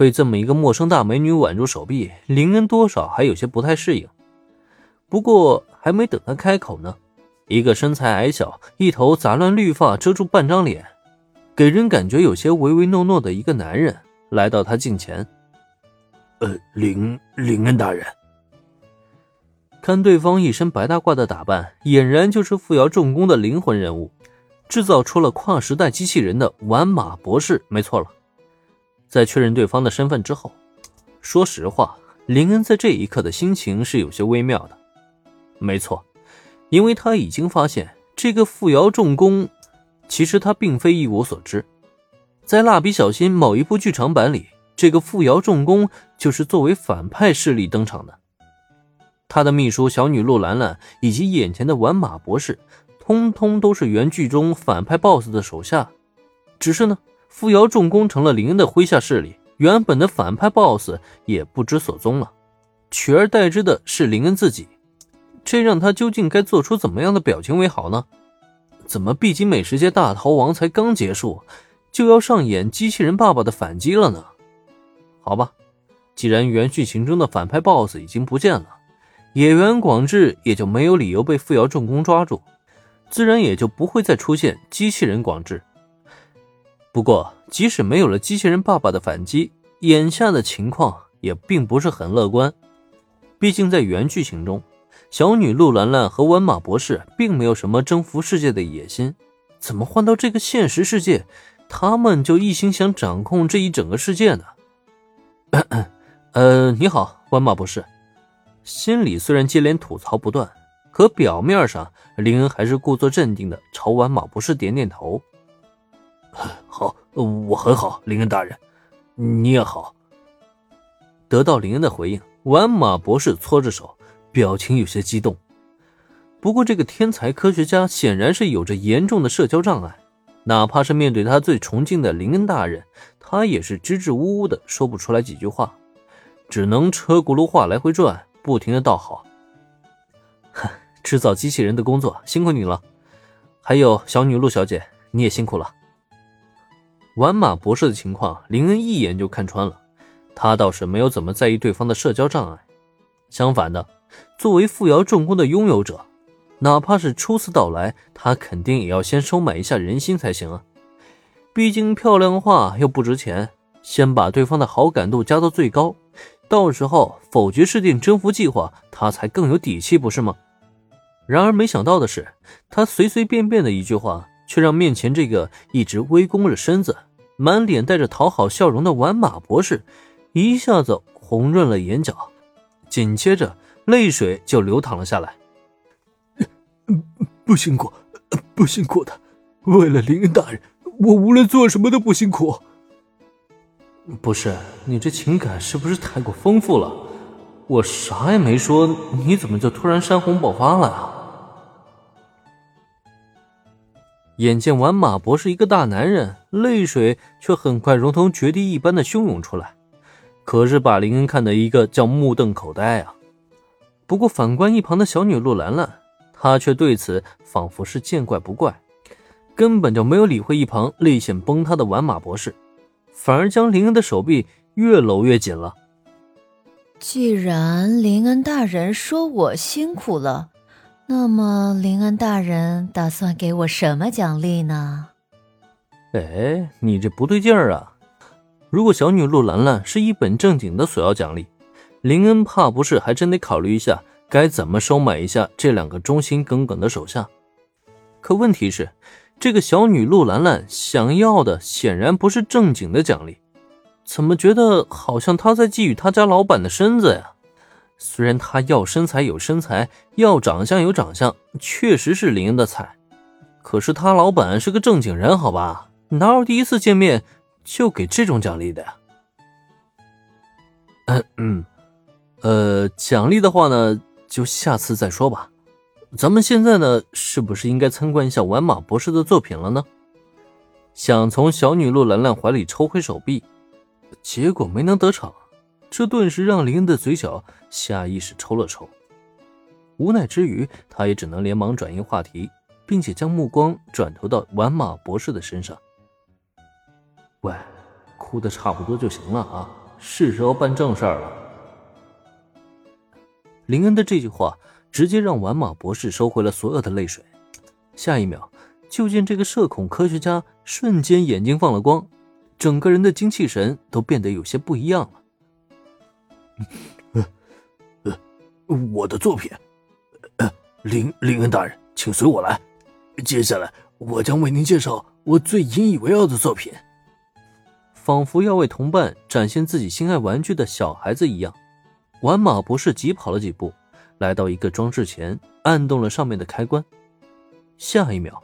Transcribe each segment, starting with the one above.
被这么一个陌生大美女挽住手臂，林恩多少还有些不太适应。不过还没等他开口呢，一个身材矮小、一头杂乱绿发遮住半张脸，给人感觉有些唯唯诺诺的一个男人来到他近前。呃，林林恩大人，看对方一身白大褂的打扮，俨然就是富瑶重工的灵魂人物，制造出了跨时代机器人的玩马博士，没错了。在确认对方的身份之后，说实话，林恩在这一刻的心情是有些微妙的。没错，因为他已经发现这个富瑶重工，其实他并非一无所知。在蜡笔小新某一部剧场版里，这个富瑶重工就是作为反派势力登场的。他的秘书小女陆兰兰以及眼前的玩马博士，通通都是原剧中反派 BOSS 的手下，只是呢。富瑶重工成了林恩的麾下势力，原本的反派 BOSS 也不知所踪了，取而代之的是林恩自己，这让他究竟该做出怎么样的表情为好呢？怎么，毕竟美食界大逃亡才刚结束，就要上演机器人爸爸的反击了呢？好吧，既然原剧情中的反派 BOSS 已经不见了，野原广志也就没有理由被富瑶重工抓住，自然也就不会再出现机器人广志。不过，即使没有了机器人爸爸的反击，眼下的情况也并不是很乐观。毕竟在原剧情中，小女陆兰兰和温马博士并没有什么征服世界的野心，怎么换到这个现实世界，他们就一心想掌控这一整个世界呢？呃，你好，温马博士。心里虽然接连吐槽不断，可表面上林恩还是故作镇定的朝温马博士点点头。好，我很好，林恩大人，你也好。得到林恩的回应，玩马博士搓着手，表情有些激动。不过，这个天才科学家显然是有着严重的社交障碍，哪怕是面对他最崇敬的林恩大人，他也是支支吾吾的说不出来几句话，只能车轱辘话来回转，不停的道好。哼制造机器人的工作辛苦你了，还有小女陆小姐，你也辛苦了。玩马博士的情况，林恩一眼就看穿了。他倒是没有怎么在意对方的社交障碍，相反的，作为富瑶重工的拥有者，哪怕是初次到来，他肯定也要先收买一下人心才行啊。毕竟漂亮话又不值钱，先把对方的好感度加到最高，到时候否决制定征服计划，他才更有底气，不是吗？然而没想到的是，他随随便便的一句话。却让面前这个一直微弓着身子、满脸带着讨好笑容的玩马博士一下子红润了眼角，紧接着泪水就流淌了下来。不辛苦，不辛苦的，为了林恩大人，我无论做什么都不辛苦。不是你这情感是不是太过丰富了？我啥也没说，你怎么就突然山洪爆发了呀？眼见完马博士一个大男人，泪水却很快如同决堤一般的汹涌出来，可是把林恩看得一个叫目瞪口呆啊。不过反观一旁的小女陆兰兰，她却对此仿佛是见怪不怪，根本就没有理会一旁泪腺崩塌的完马博士，反而将林恩的手臂越搂越紧了。既然林恩大人说我辛苦了。那么，林恩大人打算给我什么奖励呢？哎，你这不对劲儿啊！如果小女陆兰兰是一本正经的索要奖励，林恩怕不是还真得考虑一下该怎么收买一下这两个忠心耿耿的手下。可问题是，这个小女陆兰兰想要的显然不是正经的奖励，怎么觉得好像她在觊觎他家老板的身子呀？虽然他要身材有身材，要长相有长相，确实是林恩的菜，可是他老板是个正经人，好吧？哪有第一次见面就给这种奖励的呀？嗯嗯，呃，奖励的话呢，就下次再说吧。咱们现在呢，是不是应该参观一下玩马博士的作品了呢？想从小女陆兰兰怀里抽回手臂，结果没能得逞。这顿时让林恩的嘴角下意识抽了抽，无奈之余，他也只能连忙转移话题，并且将目光转投到玩马博士的身上。喂，哭的差不多就行了啊，是时候办正事儿了。林恩的这句话直接让玩马博士收回了所有的泪水。下一秒，就见这个社恐科学家瞬间眼睛放了光，整个人的精气神都变得有些不一样了。呃，我的作品，呃，林林恩大人，请随我来。接下来，我将为您介绍我最引以为傲的作品。仿佛要为同伴展现自己心爱玩具的小孩子一样，玩马博士急跑了几步，来到一个装置前，按动了上面的开关。下一秒，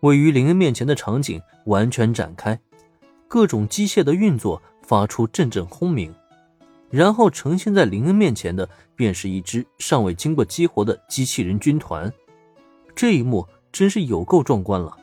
位于林恩面前的场景完全展开，各种机械的运作发出阵阵轰鸣，然后呈现在林恩面前的便是一支尚未经过激活的机器人军团。这一幕真是有够壮观了。